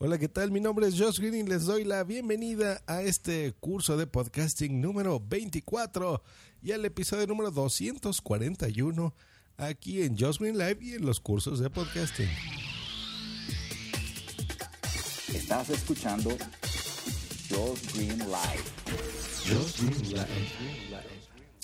Hola, ¿qué tal? Mi nombre es Josh Green y les doy la bienvenida a este curso de podcasting número 24 y al episodio número 241 aquí en Josh Green Live y en los cursos de podcasting. Estás escuchando Josh Green Live. Josh Green Live.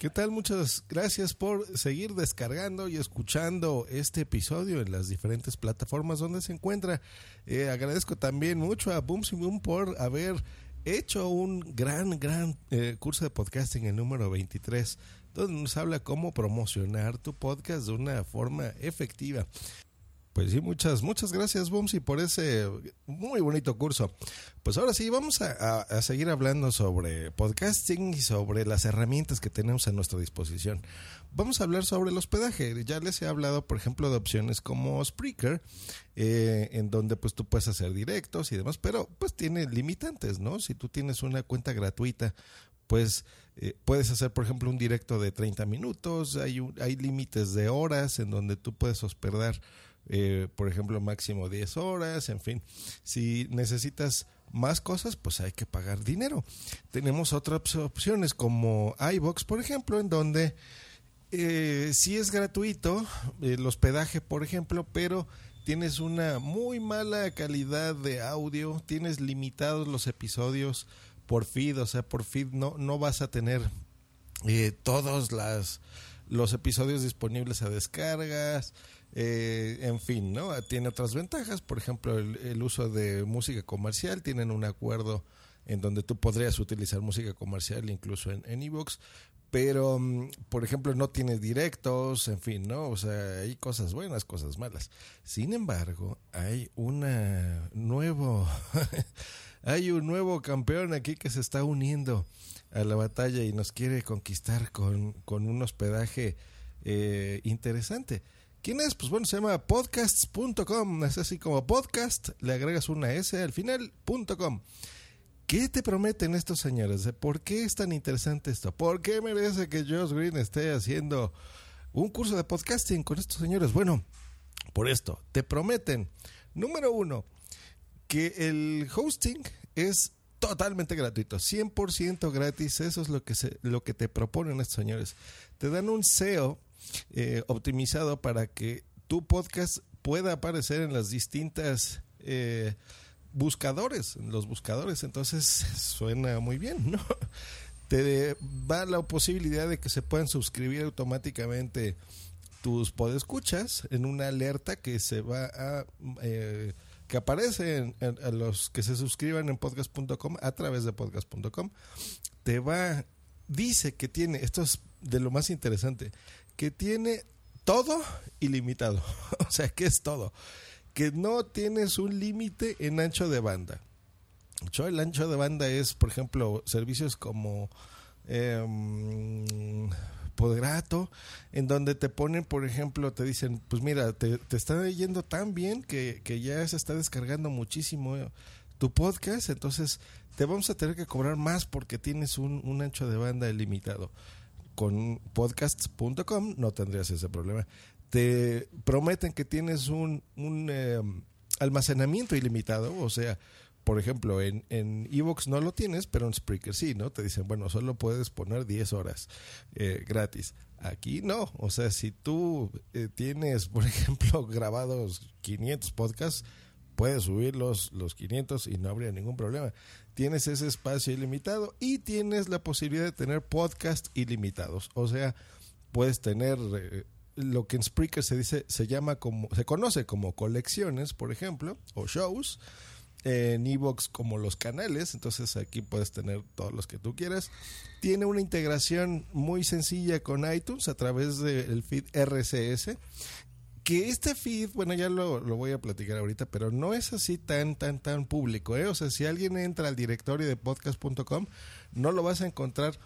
¿Qué tal? Muchas gracias por seguir descargando y escuchando este episodio en las diferentes plataformas donde se encuentra. Eh, agradezco también mucho a Boom Boom por haber hecho un gran, gran eh, curso de podcasting, el número 23, donde nos habla cómo promocionar tu podcast de una forma efectiva. Pues sí, muchas, muchas gracias, Bumsy, por ese muy bonito curso. Pues ahora sí, vamos a, seguir hablando sobre podcasting y sobre las herramientas que tenemos a nuestra disposición. Vamos a hablar sobre el hospedaje. Ya les he hablado, por ejemplo, de opciones como Spreaker, eh, en donde pues tú puedes hacer directos y demás, pero pues tiene limitantes, ¿no? Si tú tienes una cuenta gratuita, pues eh, puedes hacer, por ejemplo, un directo de 30 minutos, hay, hay límites de horas en donde tú puedes hospedar eh, por ejemplo, máximo 10 horas, en fin. Si necesitas más cosas, pues hay que pagar dinero. Tenemos otras opciones como iBox, por ejemplo, en donde eh, sí es gratuito el hospedaje, por ejemplo, pero tienes una muy mala calidad de audio, tienes limitados los episodios por feed, o sea, por feed no, no vas a tener eh, todos las, los episodios disponibles a descargas, eh, en fin, ¿no? Tiene otras ventajas, por ejemplo, el, uso de música comercial, tienen un acuerdo en donde tú podrías utilizar música comercial incluso en Evox, pero, mm, por ejemplo, no tiene directos, en fin, ¿no? O sea, hay cosas buenas, cosas malas. Sin embargo, hay una nuevo, hay un nuevo campeón aquí que se está uniendo a la batalla y nos quiere conquistar con, con un hospedaje eh, interesante. ¿Quién es? Pues bueno, se llama podcasts.com. Es así como podcast, le agregas una S al final, .com. ¿Qué te prometen estos señores? ¿Por qué es tan interesante esto? ¿Por qué merece que Josh Green esté haciendo un curso de podcasting con estos señores? Bueno, por esto, te prometen, número uno, que el hosting es totalmente gratuito, 100% gratis, eso es lo que, lo que te proponen estos señores. Te dan un SEO eh, optimizado para que tu podcast pueda aparecer en las distintas eh, buscadores, los buscadores. Entonces suena muy bien, ¿no? Te da la posibilidad de que se puedan suscribir automáticamente tus podescuchas en una alerta que se va a eh, que aparece en, a los que se suscriban en podcast.com a través de podcast.com te va dice que tiene esto es de lo más interesante que tiene todo ilimitado. o sea, que es todo. Que no tienes un límite en ancho de banda. El ancho de banda es, por ejemplo, servicios como eh, Podrato, en donde te ponen, por ejemplo, te dicen, pues mira, te, te está yendo tan bien que, que, ya se está descargando muchísimo tu podcast, entonces te vamos a tener que cobrar más porque tienes un, un ancho de banda ilimitado con podcasts.com no tendrías ese problema. Te prometen que tienes un, un em, almacenamiento ilimitado, o sea, por ejemplo, en, en Evox no lo tienes, pero en Spreaker sí, ¿no? Te dicen, bueno, solo puedes poner 10 horas eh, gratis. Aquí no, o sea, si tú eh, tienes, por ejemplo, grabados 500 podcasts, puedes subir los, los 500 y no habría ningún problema. Tienes ese espacio ilimitado y tienes la posibilidad de tener podcast ilimitados. O sea, puedes tener eh, lo que en Spreaker se dice, se llama como, se conoce como colecciones, por ejemplo, o shows. En Evox como los canales, entonces aquí puedes tener todos los que tú quieras. Tiene una integración muy sencilla con iTunes a través del feed RCS que este feed, bueno, ya lo, voy a platicar ahorita, pero no es así tan, tan, tan público, ¿eh? O sea, si alguien entra al directorio de podcast.com, no lo vas a encontrar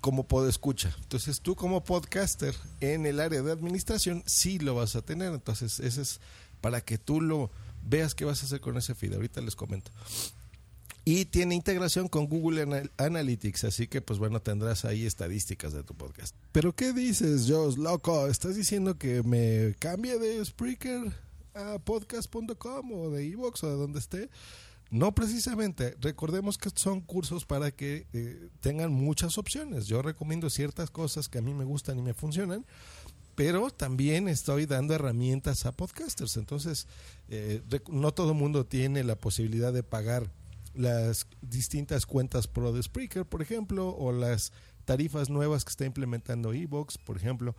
como escucha. Entonces, tú como podcaster en el área de administración, sí lo vas a tener. Entonces, ese es para que tú lo veas qué vas a hacer con ese feed. Ahorita les comento y tiene integración con Google Analytics, así que pues bueno, tendrás ahí estadísticas de tu podcast. Pero ¿qué dices, Josh, loco? ¿Estás diciendo que me cambie de Spreaker a podcast.com o de iVoox o de donde esté. No precisamente, recordemos que son cursos para que eh, tengan muchas opciones. Yo recomiendo ciertas cosas que a mí me gustan y me funcionan, pero también estoy dando herramientas a podcasters. Entonces, eh, no todo mundo tiene la posibilidad de pagar las distintas cuentas Pro de Spreaker, por ejemplo, o las tarifas nuevas que está implementando Evox, por ejemplo.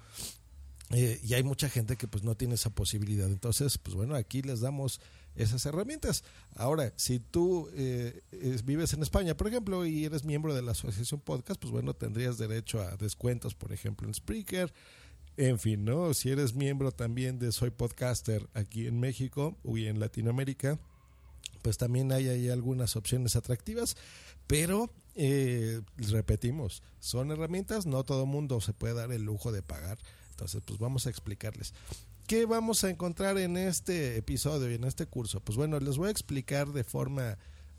Eh, y hay mucha gente que pues no tiene esa posibilidad. Entonces, pues bueno, aquí les damos esas herramientas. Ahora, si tú eh, vives en España, por ejemplo, y eres miembro de la Asociación Podcast, pues bueno, tendrías derecho a descuentos, por ejemplo, en Spreaker. En fin, ¿no? Si eres miembro también de Soy Podcaster aquí en México y en Latinoamérica, pues también hay ahí algunas opciones atractivas, pero eh, repetimos, son herramientas, no todo mundo se puede dar el lujo de pagar. Entonces, pues vamos a explicarles. ¿Qué vamos a encontrar en este episodio y en este curso? Pues bueno, les voy a explicar de forma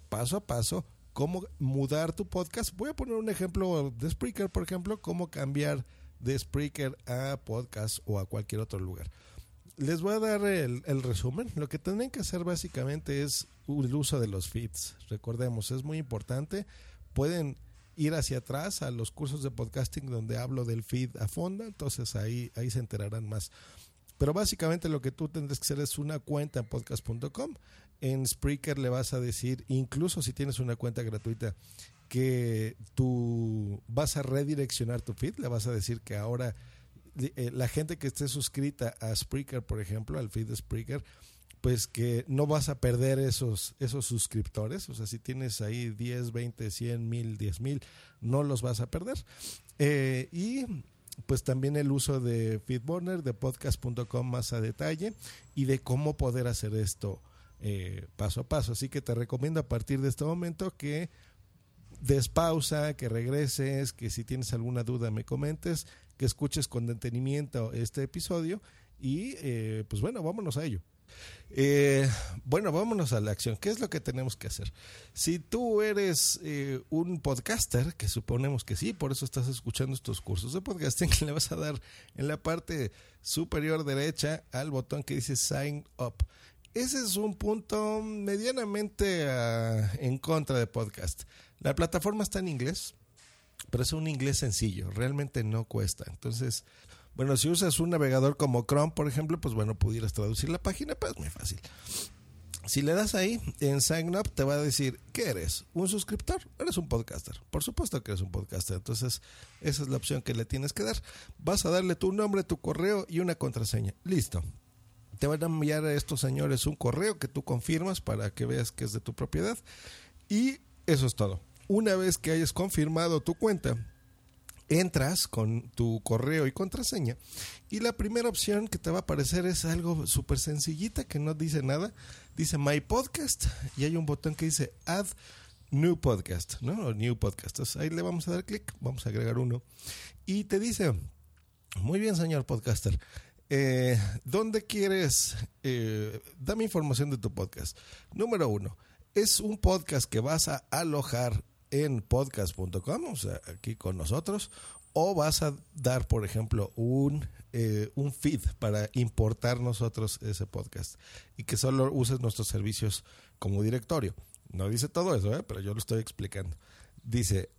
paso a paso cómo mudar tu podcast. Voy a poner un ejemplo de Spreaker, por ejemplo, cómo cambiar de Spreaker a podcast o a cualquier otro lugar. Les voy a dar el, resumen. Lo que tienen que hacer básicamente es el uso de los feeds. Recordemos, es muy importante. Pueden ir hacia atrás a los cursos de podcasting donde hablo del feed a fondo, entonces ahí, ahí se enterarán más. Pero básicamente lo que tú tendrás que hacer es una cuenta en podcast.com. En Spreaker le vas a decir, incluso si tienes una cuenta gratuita, que tú vas a redireccionar tu feed, le vas a decir que ahora eh, la gente que esté suscrita a Spreaker, por ejemplo, al feed de Spreaker, pues que no vas a perder esos, esos suscriptores. O sea, si tienes ahí 10, 20, 100 mil, 10 mil, no los vas a perder. Eh, y pues también el uso de Feedburner, de podcast.com más a detalle y de cómo poder hacer esto eh, paso a paso. Así que te recomiendo a partir de este momento que des pausa, que regreses, que si tienes alguna duda me comentes, que escuches con detenimiento este episodio y eh, pues bueno, vámonos a ello. Eh, bueno, vámonos a la acción. ¿Qué es lo que tenemos que hacer? Si tú eres eh, un podcaster, que suponemos que sí, por eso estás escuchando estos cursos de podcasting, le vas a dar en la parte superior derecha al botón que dice Sign Up. Ese es un punto medianamente ah, en contra de podcast. La plataforma está en inglés, pero es un inglés sencillo, realmente no cuesta. Entonces, bueno, si usas un navegador como Chrome, por ejemplo, pues bueno, pudieras traducir la página, pues muy fácil. Si le das ahí en Sign Up, te va a decir, ¿qué eres? ¿Un suscriptor? Eres un podcaster. Por supuesto que eres un podcaster. Entonces, esa es la opción que le tienes que dar. Vas a darle tu nombre, tu correo y una contraseña. Listo. Te van a enviar a estos señores un correo que tú confirmas para que veas que es de tu propiedad. Y eso es todo. Una vez que hayas confirmado tu cuenta, entras con tu correo y contraseña y la primera opción que te va a aparecer es algo súper sencillita que no dice nada. Dice My Podcast y hay un botón que dice Add New Podcast, ¿no? O New Podcast. Ahí le vamos a dar clic, vamos a agregar uno y te dice, muy bien señor podcaster, eh, ¿dónde quieres? Eh, dame información de tu podcast. Número uno, es un podcast que vas a alojar en podcast.com, o sea, aquí con nosotros, o vas a dar, por ejemplo, un, eh, un feed para importar nosotros ese podcast y que solo uses nuestros servicios como directorio. No dice todo eso, ¿eh? pero yo lo estoy explicando. Dice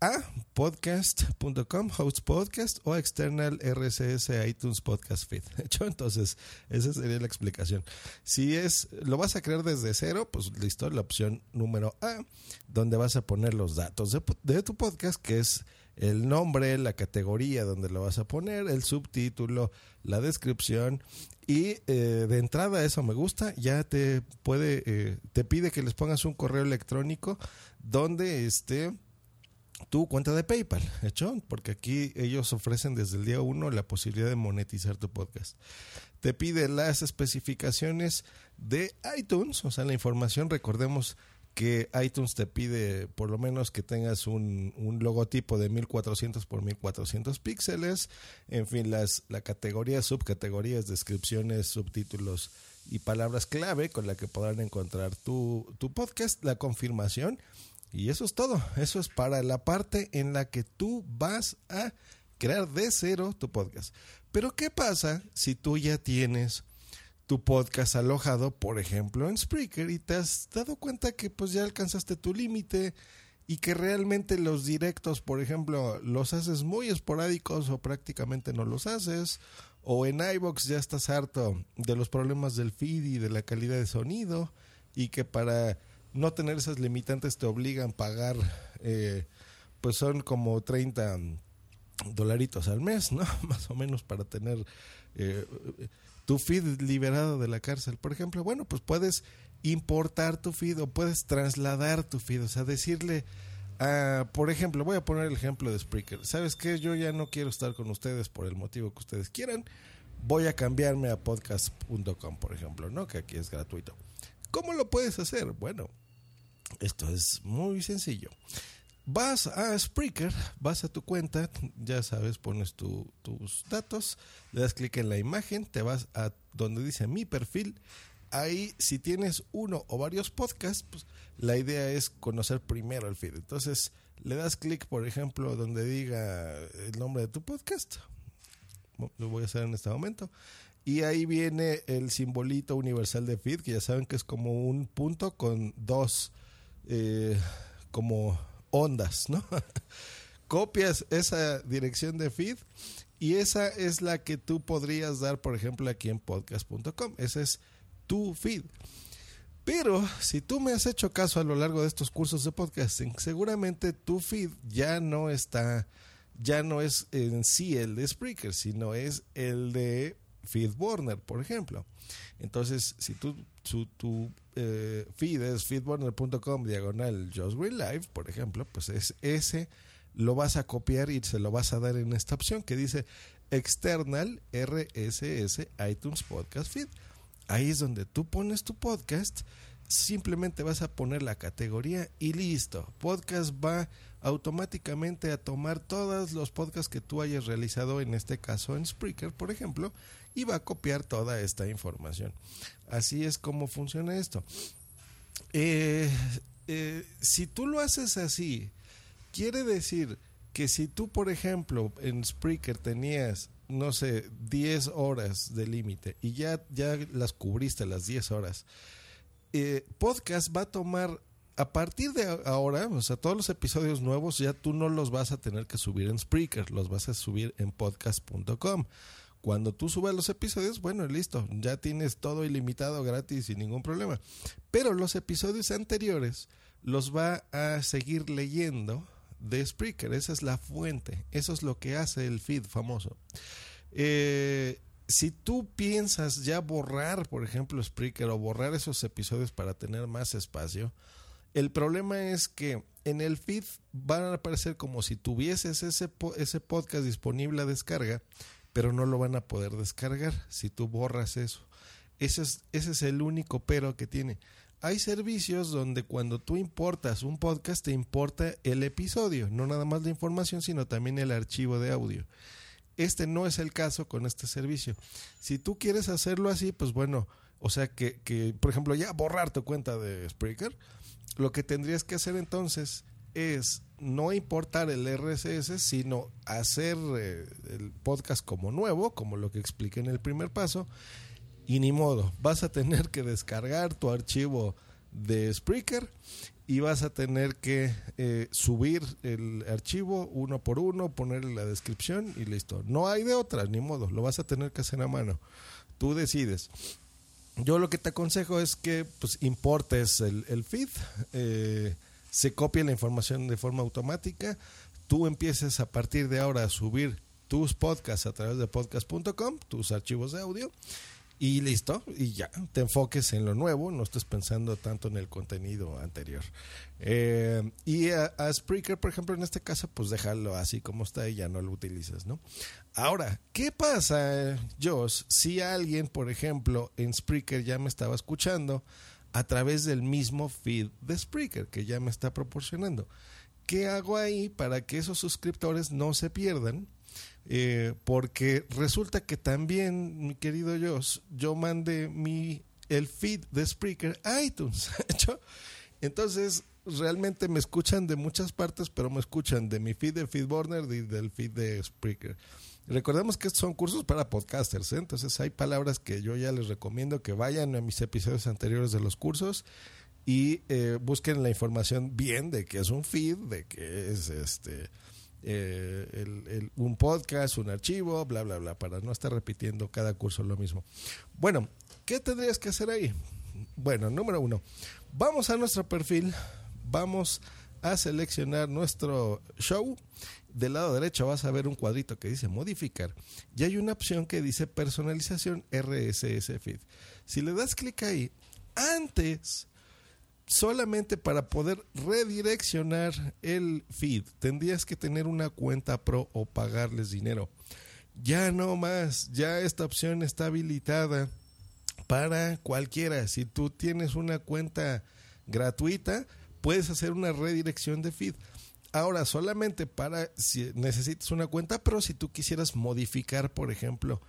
a podcast.com, host podcast o external RSS iTunes podcast feed. ¿Hecho? Entonces, esa sería la explicación. Si es, lo vas a crear desde cero, pues listo, la opción número A, donde vas a poner los datos de, tu podcast, que es el nombre, la categoría donde lo vas a poner, el subtítulo, la descripción y eh, de entrada eso me gusta, ya te puede, eh, te pide que les pongas un correo electrónico donde esté tu cuenta de PayPal, ¿hecho? Porque aquí ellos ofrecen desde el día uno la posibilidad de monetizar tu podcast. Te pide las especificaciones de iTunes, o sea, la información, recordemos que iTunes te pide por lo menos que tengas un, logotipo de 1400 por 1400 píxeles, en fin, las, la categoría, subcategorías, descripciones, subtítulos y palabras clave con la que podrán encontrar tu, tu podcast, la confirmación y eso es todo. Eso es para la parte en la que tú vas a crear de cero tu podcast. Pero ¿qué pasa si tú ya tienes tu podcast alojado, por ejemplo, en Spreaker y te has dado cuenta que pues ya alcanzaste tu límite y que realmente los directos, por ejemplo, los haces muy esporádicos o prácticamente no los haces, o en iBox ya estás harto de los problemas del feed y de la calidad de sonido y que para no tener esas limitantes te obligan a pagar, eh, pues son como 30 dolaritos al mes, ¿no? Más o menos para tener eh, tu feed liberado de la cárcel, por ejemplo. Bueno, pues puedes importar tu feed o puedes trasladar tu feed, o sea, decirle, por ejemplo, voy a poner el ejemplo de Spreaker, ¿sabes qué? Yo ya no quiero estar con ustedes por el motivo que ustedes quieran, voy a cambiarme a podcast.com, por ejemplo, ¿no? Que aquí es gratuito. ¿Cómo lo puedes hacer? Bueno, esto es muy sencillo. Vas a Spreaker, vas a tu cuenta, ya sabes, pones tus datos, le das clic en la imagen, te vas a donde dice mi perfil ahí si tienes uno o varios podcasts, pues la idea es conocer primero el feed. Entonces le das clic, por ejemplo, donde diga el nombre de tu podcast. Lo voy a hacer en este momento. Y ahí viene el simbolito universal de feed, que ya saben que es como un punto con dos eh, como ondas, ¿no? Copias esa dirección de feed y esa es la que tú podrías dar, por ejemplo, aquí en podcast.com. Esa es tu feed. Pero si tú me has hecho caso a lo largo de estos cursos de podcasting, seguramente tu feed ya no está, ya no es en sí el de Spreaker, sino es el de FeedBurner, por ejemplo. Entonces, si tú, eh, feed es feedburner.com diagonal Just Green Live, por ejemplo, pues es ese lo vas a copiar y se lo vas a dar en esta opción que dice External RSS iTunes Podcast Feed. Ahí es donde tú pones tu podcast, simplemente vas a poner la categoría y listo. Podcast va automáticamente a tomar todos los podcasts que tú hayas realizado, en este caso en Spreaker, por ejemplo, y va a copiar toda esta información. Así es como funciona esto. Eh, eh, si tú lo haces así, quiere decir que si tú, por ejemplo, en Spreaker tenías no sé, 10 horas de límite y ya, ya las cubriste las 10 horas, eh, podcast va a tomar a partir de ahora, o sea, todos los episodios nuevos ya tú no los vas a tener que subir en Spreaker, los vas a subir en podcast.com. Cuando tú subas los episodios, bueno, listo, ya tienes todo ilimitado, gratis, sin ningún problema. Pero los episodios anteriores los va a seguir leyendo de Spreaker. Esa es la fuente. Eso es lo que hace el feed famoso. Eh, si tú piensas ya borrar, por ejemplo, Spreaker o borrar esos episodios para tener más espacio, el problema es que en el feed van a aparecer como si tuvieses ese, ese podcast disponible a descarga, pero no lo van a poder descargar si tú borras eso. Ese es, ese es el único pero que tiene hay servicios donde cuando tú importas un podcast te importa el episodio, no nada más la información, sino también el archivo de audio. Este no es el caso con este servicio. Si tú quieres hacerlo así, pues bueno, o sea que, que por ejemplo, ya borrar tu cuenta de Spreaker, lo que tendrías que hacer entonces es no importar el RSS, sino hacer eh, el podcast como nuevo, como lo que expliqué en el primer paso, y ni modo, vas a tener que descargar tu archivo de Spreaker y vas a tener que eh, subir el archivo uno por uno, ponerle la descripción y listo. No hay de otra, ni modo, lo vas a tener que hacer a mano. Tú decides. Yo lo que te aconsejo es que pues importes el, feed, eh, se copie la información de forma automática, tú empieces a partir de ahora a subir tus podcasts a través de podcast.com, tus archivos de audio y listo, y ya, te enfoques en lo nuevo, no estés pensando tanto en el contenido anterior. Eh, y a, Spreaker, por ejemplo, en este caso, pues déjalo así como está y ya no lo utilizas, ¿no? Ahora, ¿qué pasa, Josh, si alguien, por ejemplo, en Spreaker ya me estaba escuchando a través del mismo feed de Spreaker que ya me está proporcionando? ¿Qué hago ahí para que esos suscriptores no se pierdan? Eh, porque resulta que también, mi querido Josh, yo mandé mi, el feed de Spreaker a iTunes. Entonces, realmente me escuchan de muchas partes, pero me escuchan de mi feed de Feedburner y del feed de Spreaker. Recordemos que estos son cursos para podcasters, ¿eh? entonces hay palabras que yo ya les recomiendo que vayan a mis episodios anteriores de los cursos y eh, busquen la información bien de qué es un feed, de qué es este eh, un podcast, un archivo, bla, bla, bla, para no estar repitiendo cada curso lo mismo. Bueno, ¿qué tendrías que hacer ahí? Bueno, número uno, vamos a nuestro perfil, vamos a seleccionar nuestro show del lado derecho vas a ver un cuadrito que dice modificar y hay una opción que dice personalización RSS feed. Si le das clic ahí, antes, solamente para poder redireccionar el feed, tendrías que tener una cuenta pro o pagarles dinero. Ya no más, ya esta opción está habilitada para cualquiera. Si tú tienes una cuenta gratuita, puedes hacer una redirección de feed. Ahora, solamente para si necesitas una cuenta, pero si tú quisieras modificar, por ejemplo,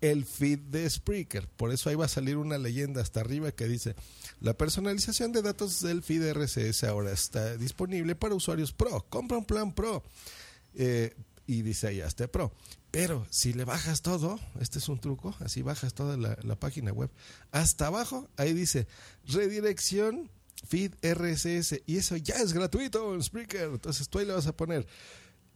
el feed de Spreaker. Por eso ahí va a salir una leyenda hasta arriba que dice, la personalización de datos del feed RSS ahora está disponible para usuarios Pro. Compra un plan Pro. Eh, y dice ahí, hasta Pro. Pero si le bajas todo, este es un truco, así bajas toda la, página web, hasta abajo, ahí dice, redirección feed RSS y eso ya es gratuito en Spreaker. Entonces tú ahí le vas a poner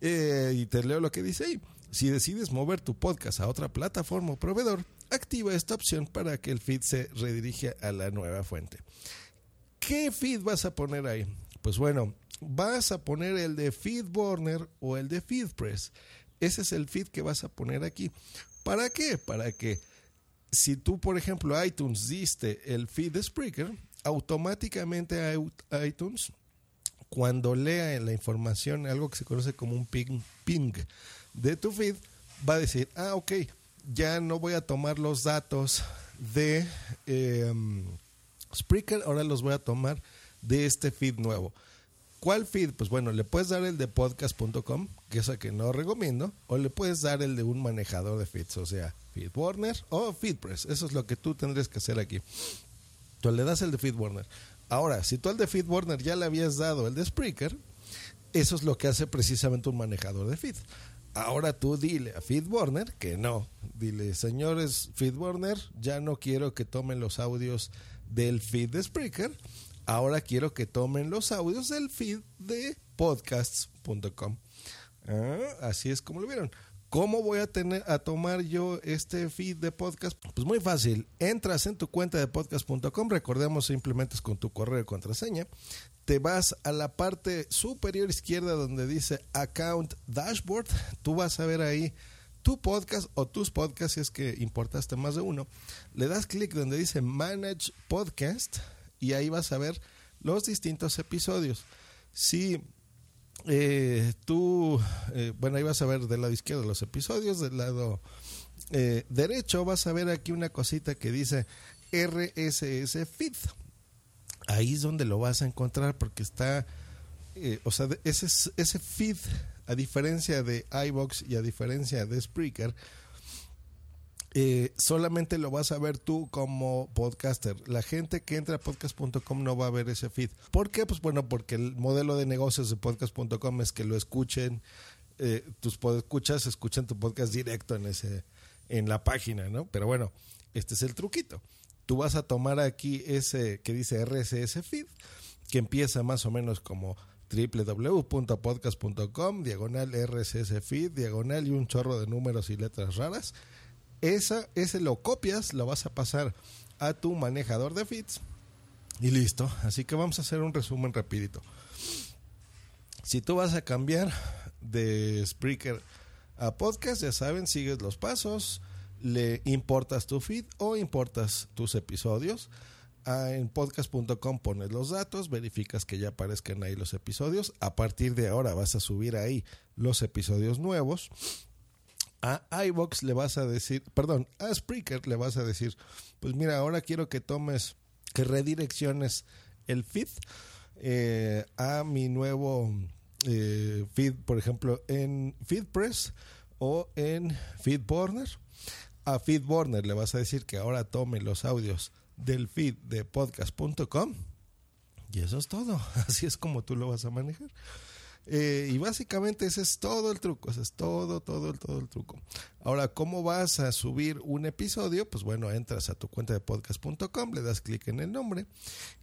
eh, y te leo lo que dice ahí. Si decides mover tu podcast a otra plataforma o proveedor, activa esta opción para que el feed se redirija a la nueva fuente. ¿Qué feed vas a poner ahí? Pues bueno, vas a poner el de FeedBurner o el de FeedPress. Ese es el feed que vas a poner aquí. ¿Para qué? Para que si tú, por ejemplo, iTunes diste el feed de Spreaker, automáticamente iTunes, cuando lea la información, algo que se conoce como un ping, ping de tu feed, va a decir, ah, ok, ya no voy a tomar los datos de em, Spreaker, ahora los voy a tomar de este feed nuevo. ¿Cuál feed? Pues bueno, le puedes dar el de podcast.com, que es el que no recomiendo, o le puedes dar el de un manejador de feeds, o sea, FeedBurner o FeedPress. Eso es lo que tú tendrías que hacer aquí le das el de FeedBurner. Ahora, si tú al de FeedBurner ya le habías dado el de Spreaker, eso es lo que hace precisamente un manejador de feed. Ahora tú dile a FeedBurner que no. Dile, señores FeedBurner, ya no quiero que tomen los audios del feed de Spreaker. Ahora quiero que tomen los audios del feed de podcasts.com. Ah, así es como lo vieron. ¿Cómo voy a tener a tomar yo este feed de podcast? Pues muy fácil. Entras en tu cuenta de podcast.com, recordemos simplemente es con tu correo de contraseña. Te vas a la parte superior izquierda donde dice Account Dashboard. Tú vas a ver ahí tu podcast o tus podcasts si es que importaste más de uno. Le das clic donde dice Manage Podcast y ahí vas a ver los distintos episodios. Si eh, tú, eh, bueno, ahí vas a ver del lado izquierdo los episodios, del lado eh, derecho vas a ver aquí una cosita que dice RSS Feed. Ahí es donde lo vas a encontrar porque está, o sea, ese, ese feed, a diferencia de iBox y a diferencia de Spreaker, eh, solamente lo vas a ver tú como podcaster. La gente que entra a podcast.com no va a ver ese feed. ¿Por qué? Pues bueno, porque el modelo de negocios de podcast.com es que lo escuchen, eh, tus escuchas escuchan tu podcast directo en ese en la página, ¿no? Pero bueno, este es el truquito. Tú vas a tomar aquí ese que dice RSS feed, que empieza más o menos como www.podcast.com, diagonal RSS feed, diagonal y un chorro de números y letras raras esa, ese lo copias, lo vas a pasar a tu manejador de feeds y listo. Así que vamos a hacer un resumen rapidito. Si tú vas a cambiar de Spreaker a podcast, ya saben, sigues los pasos, le importas tu feed o importas tus episodios. Ah, en podcast.com pones los datos, verificas que ya aparezcan ahí los episodios. A partir de ahora vas a subir ahí los episodios nuevos a iBox le vas a decir, perdón, a Spreaker le vas a decir, pues mira, ahora quiero que tomes, que redirecciones el feed eh, a mi nuevo eh, feed, por ejemplo, en FeedPress o en FeedBurner. A FeedBurner le vas a decir que ahora tome los audios del feed de podcast.com Y eso es todo. Así es como tú lo vas a manejar. Eh, y básicamente ese es todo el truco, ese es todo, todo, todo el truco. Ahora, ¿cómo vas a subir un episodio? Pues bueno, entras a tu cuenta de podcast.com, le das clic en el nombre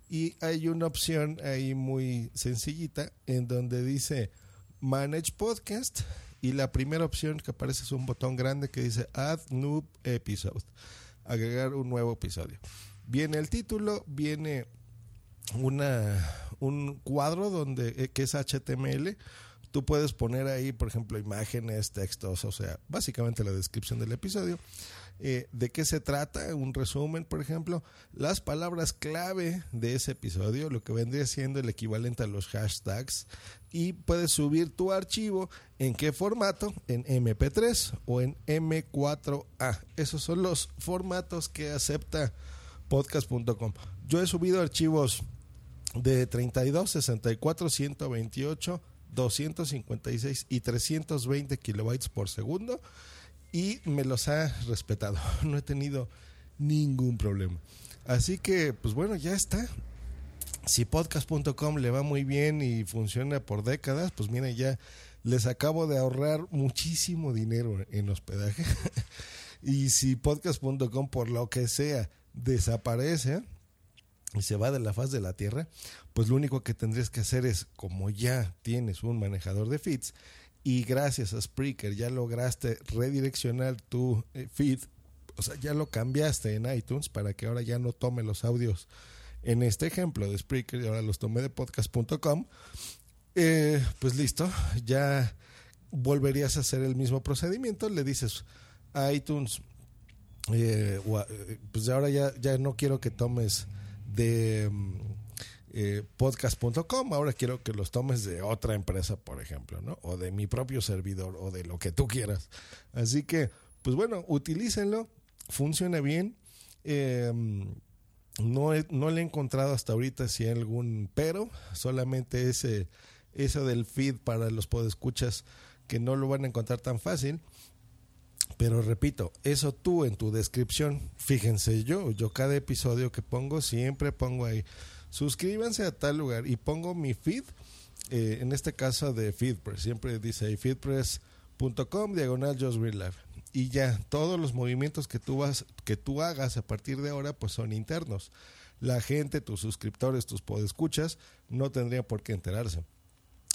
y hay una opción ahí muy sencillita en donde dice Manage Podcast y la primera opción que aparece es un botón grande que dice Add New Episode, agregar un nuevo episodio. Viene el título, viene una, un cuadro donde eh, que es HTML. Tú puedes poner ahí, por ejemplo, imágenes, textos, o sea, básicamente la descripción del episodio. Eh, de qué se trata, un resumen, por ejemplo, las palabras clave de ese episodio, lo que vendría siendo el equivalente a los hashtags, y puedes subir tu archivo en qué formato, en MP3 o en M4A. Esos son los formatos que acepta podcast.com. Yo he subido archivos de 32, 64, 128, 256 y 320 kilobytes por segundo y me los ha respetado. No he tenido ningún problema. Así que, pues bueno, ya está. Si podcast.com le va muy bien y funciona por décadas, pues mira, ya les acabo de ahorrar muchísimo dinero en hospedaje. y si podcast.com por lo que sea desaparece, y se va de la faz de la Tierra, pues lo único que tendrías que hacer es, como ya tienes un manejador de feeds y gracias a Spreaker ya lograste redireccionar tu eh, feed, o sea, ya lo cambiaste en iTunes para que ahora ya no tome los audios. En este ejemplo de Spreaker y ahora los tomé de podcast.com, eh, pues listo, ya volverías a hacer el mismo procedimiento, le dices a iTunes, eh, pues ahora ya, ya no quiero que tomes de mm, eh, podcast.com, ahora quiero que los tomes de otra empresa, por ejemplo, ¿no? O de mi propio servidor o de lo que tú quieras. Así que, pues bueno, utilícenlo, funciona bien. Em, no, no le he encontrado hasta ahorita si hay algún pero, solamente ese, eso del feed para los podescuchas que no lo van a encontrar tan fácil. Pero repito, eso tú en tu descripción, fíjense yo, yo cada episodio que pongo siempre pongo ahí, suscríbanse a tal lugar y pongo mi feed, eh, en este caso de Feedpress, siempre dice ahí feedpress.com diagonal just real life. Y ya, todos los movimientos que tú, vas, que tú hagas a partir de ahora, pues son internos. La gente, tus suscriptores, tus podescuchas, no tendrían por qué enterarse.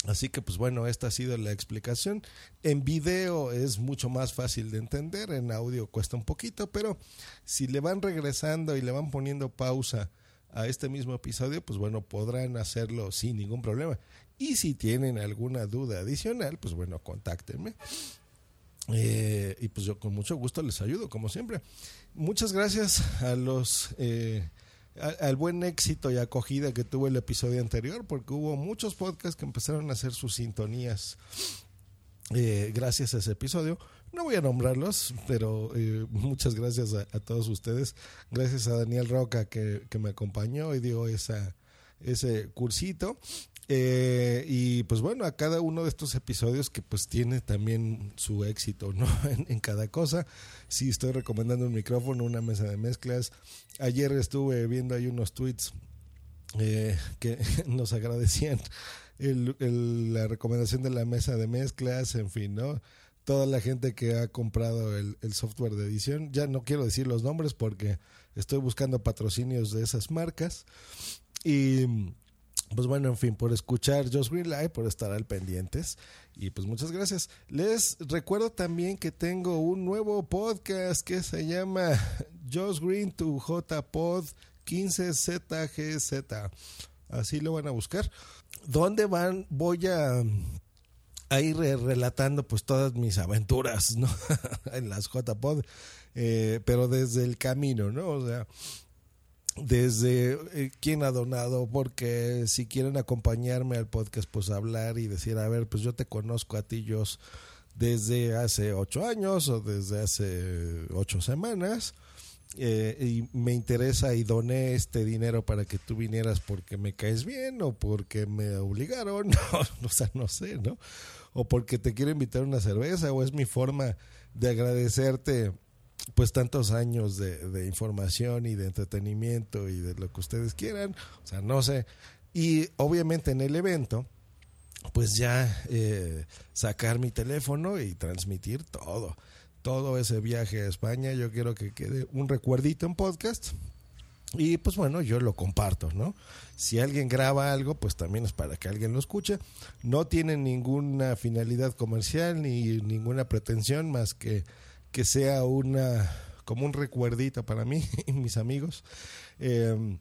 Así que pues bueno, esta ha sido la explicación. En video es mucho más fácil de entender, en audio cuesta un poquito, pero si le van regresando y le van poniendo pausa a este mismo episodio, pues bueno, podrán hacerlo sin ningún problema. Y si tienen alguna duda adicional, pues bueno, contáctenme. Eh, y pues yo con mucho gusto les ayudo, como siempre. Muchas gracias a los... Eh, al buen éxito y acogida que tuvo el episodio anterior, porque hubo muchos podcasts que empezaron a hacer sus sintonías eh, gracias a ese episodio. No voy a nombrarlos, pero eh, muchas gracias a, todos ustedes. Gracias a Daniel Roca que, que me acompañó y dio esa, ese cursito. Eh, y pues bueno, a cada uno de estos episodios que pues tiene también su éxito, ¿no? En, cada cosa. Sí, estoy recomendando un micrófono, una mesa de mezclas. Ayer estuve viendo ahí unos tweets eh, que nos agradecían la recomendación de la mesa de mezclas, en fin, ¿no? Toda la gente que ha comprado el, el software de edición, ya no quiero decir los nombres porque estoy buscando patrocinios de esas marcas. Y pues bueno, en fin, por escuchar Just Green Live, por estar al pendientes. Y pues muchas gracias. Les recuerdo también que tengo un nuevo podcast que se llama Just Green to JPod 15ZGZ. Así lo van a buscar. ¿Dónde van? Voy a, ir relatando pues todas mis aventuras, ¿no? en las JPod. Eh, pero desde el camino, ¿no? O sea, desde eh, quién ha donado, porque si quieren acompañarme al podcast, pues hablar y decir, a ver, pues yo te conozco a ti, desde hace ocho años o desde hace ocho semanas. Eh, y me interesa y doné este dinero para que tú vinieras porque me caes bien o porque me obligaron, o sea, no sé, ¿no? O porque te quiero invitar una cerveza o es mi forma de agradecerte pues tantos años de, información y de entretenimiento y de lo que ustedes quieran, o sea, no sé. Y obviamente en el evento, pues ya eh, sacar mi teléfono y transmitir todo. Todo ese viaje a España, yo quiero que quede un recuerdito en podcast. Y pues bueno, yo lo comparto, ¿no? Si alguien graba algo, pues también es para que alguien lo escuche. No tiene ninguna finalidad comercial ni ninguna pretensión más que que sea una como un recuerdito para mí y mis amigos. Eh,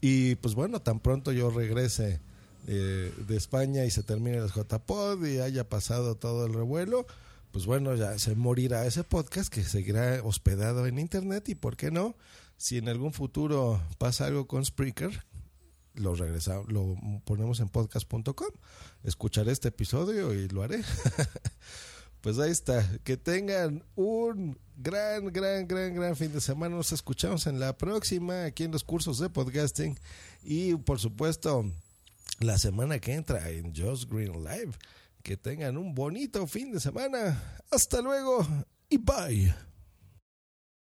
y pues bueno, tan pronto yo regrese eh, de España y se termine el JPod y haya pasado todo el revuelo, pues bueno, ya se morirá ese podcast que seguirá hospedado en internet y por qué no, si en algún futuro pasa algo con Spreaker, lo regresamos, lo ponemos en podcast.com, escucharé este episodio y lo haré. pues ahí está, que tengan un gran, gran, gran, gran fin de semana. Nos escuchamos en la próxima aquí en los cursos de podcasting y por supuesto la semana que entra en Just Green Live. Que tengan un bonito fin de semana. Hasta luego y bye.